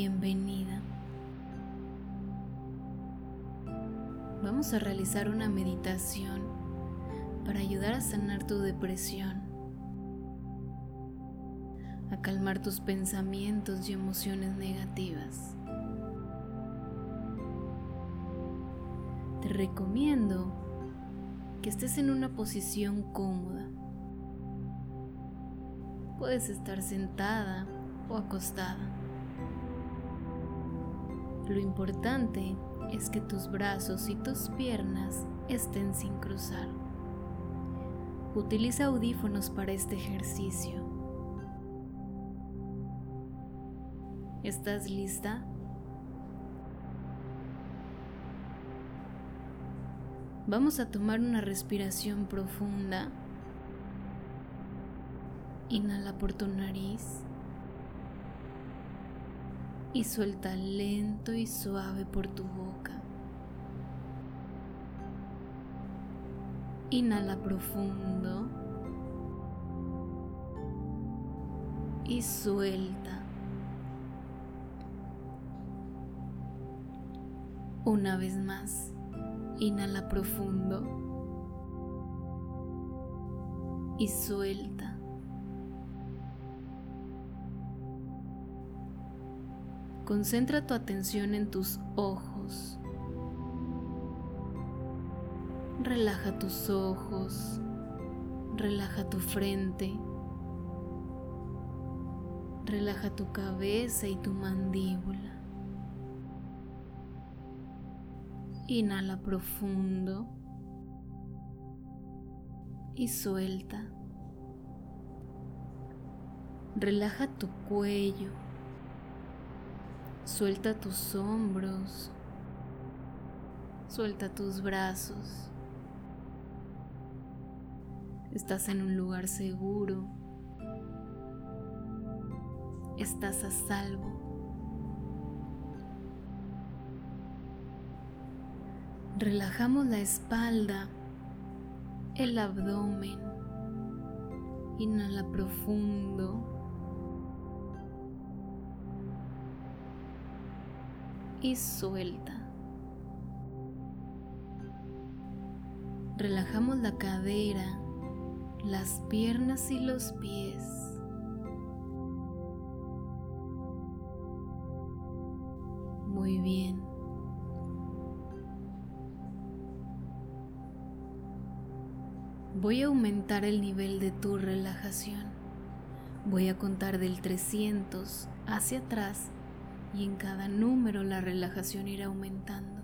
Bienvenida. Vamos a realizar una meditación para ayudar a sanar tu depresión, a calmar tus pensamientos y emociones negativas. Te recomiendo que estés en una posición cómoda. Puedes estar sentada o acostada. Lo importante es que tus brazos y tus piernas estén sin cruzar. Utiliza audífonos para este ejercicio. ¿Estás lista? Vamos a tomar una respiración profunda. Inhala por tu nariz y suelta lento y suave por tu boca. Inhala profundo y suelta. Una vez más, inhala profundo y suelta. Concentra tu atención en tus ojos. Relaja tus ojos. Relaja tu frente. Relaja tu cabeza y tu mandíbula. Inhala profundo y suelta. Relaja tu cuello Suelta tus hombros, suelta tus brazos. Estás en un lugar seguro. Estás a salvo. Relajamos la espalda, el abdomen. Inhala profundo. Y suelta. Relajamos la cadera, las piernas y los pies. Muy bien. Voy a aumentar el nivel de tu relajación. Voy a contar del 300 hacia atrás y en cada número la relajación irá aumentando.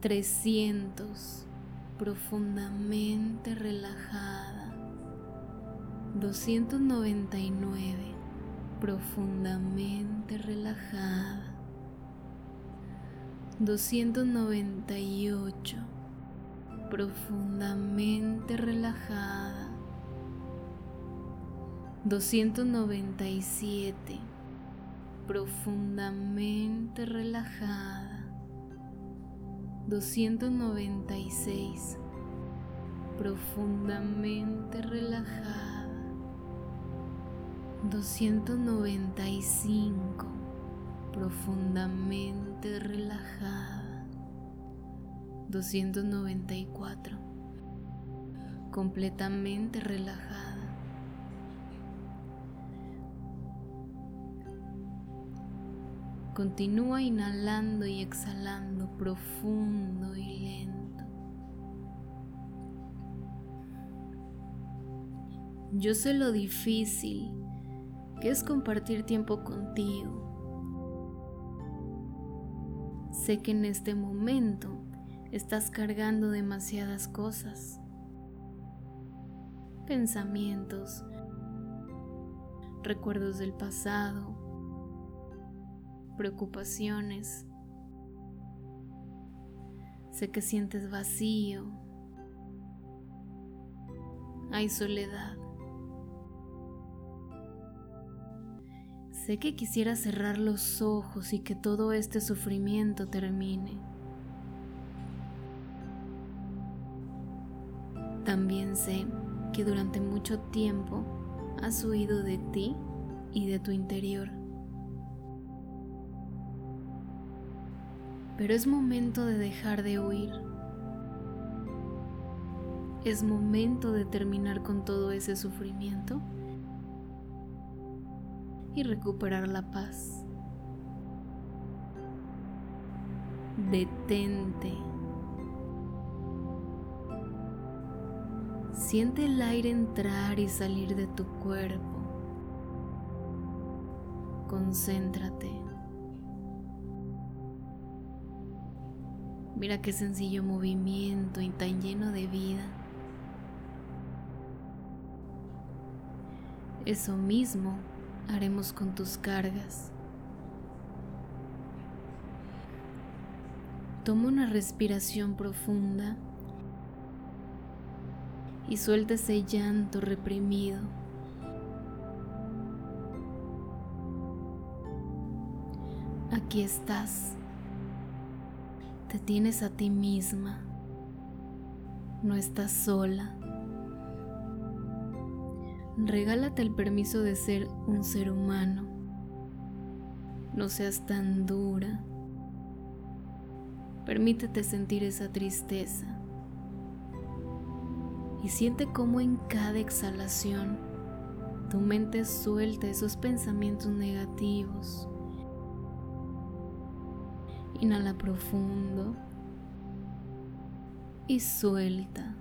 Trescientos, profundamente relajada. Doscientos noventa y nueve, profundamente relajada. Doscientos noventa y ocho, profundamente relajada. 297. Profundamente relajada. 296. Profundamente relajada. 295. Profundamente relajada. 294. Completamente relajada. Continúa inhalando y exhalando profundo y lento. Yo sé lo difícil que es compartir tiempo contigo. Sé que en este momento estás cargando demasiadas cosas, pensamientos, recuerdos del pasado, preocupaciones. Sé que sientes vacío. Hay soledad. Sé que quisiera cerrar los ojos y que todo este sufrimiento termine. También sé que durante mucho tiempo has huido de ti y de tu interior. Pero es momento de dejar de huir. Es momento de terminar con todo ese sufrimiento y recuperar la paz. Detente. Siente el aire entrar y salir de tu cuerpo. Concéntrate. Mira qué sencillo movimiento y tan lleno de vida. Eso mismo haremos con tus cargas. Toma una respiración profunda y suelta ese llanto reprimido. Aquí estás. Te tienes a ti misma. No estás sola. Regálate el permiso de ser un ser humano. No seas tan dura. Permítete sentir esa tristeza. Y siente cómo en cada exhalación tu mente suelta esos pensamientos negativos Inhala profundo y suelta.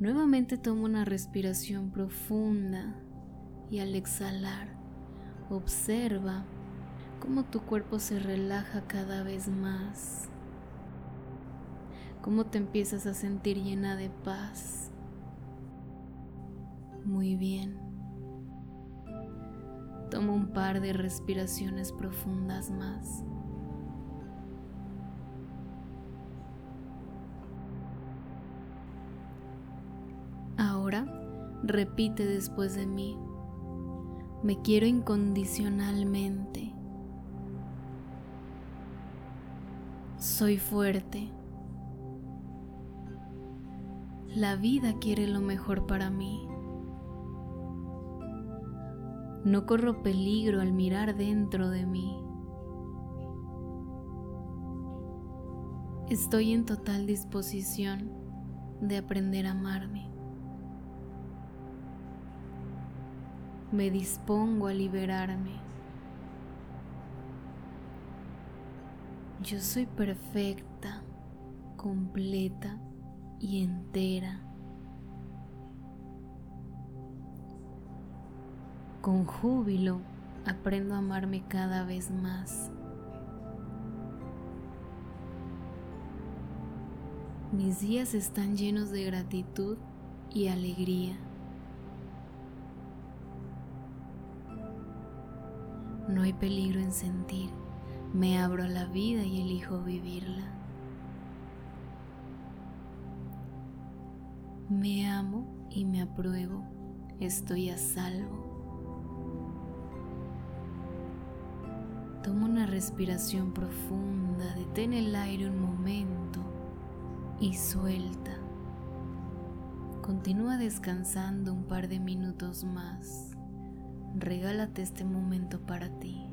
Nuevamente toma una respiración profunda y al exhalar observa cómo tu cuerpo se relaja cada vez más, cómo te empiezas a sentir llena de paz. Muy bien. Toma un par de respiraciones profundas más. Ahora repite después de mí. Me quiero incondicionalmente. Soy fuerte. La vida quiere lo mejor para mí. No corro peligro al mirar dentro de mí. Estoy en total disposición de aprender a amarme. Me dispongo a liberarme. Yo soy perfecta, completa y entera. Con júbilo aprendo a amarme cada vez más. Mis días están llenos de gratitud y alegría. No hay peligro en sentir, me abro a la vida y elijo vivirla. Me amo y me apruebo, estoy a salvo. Toma una respiración profunda, detén el aire un momento y suelta. Continúa descansando un par de minutos más. Regálate este momento para ti.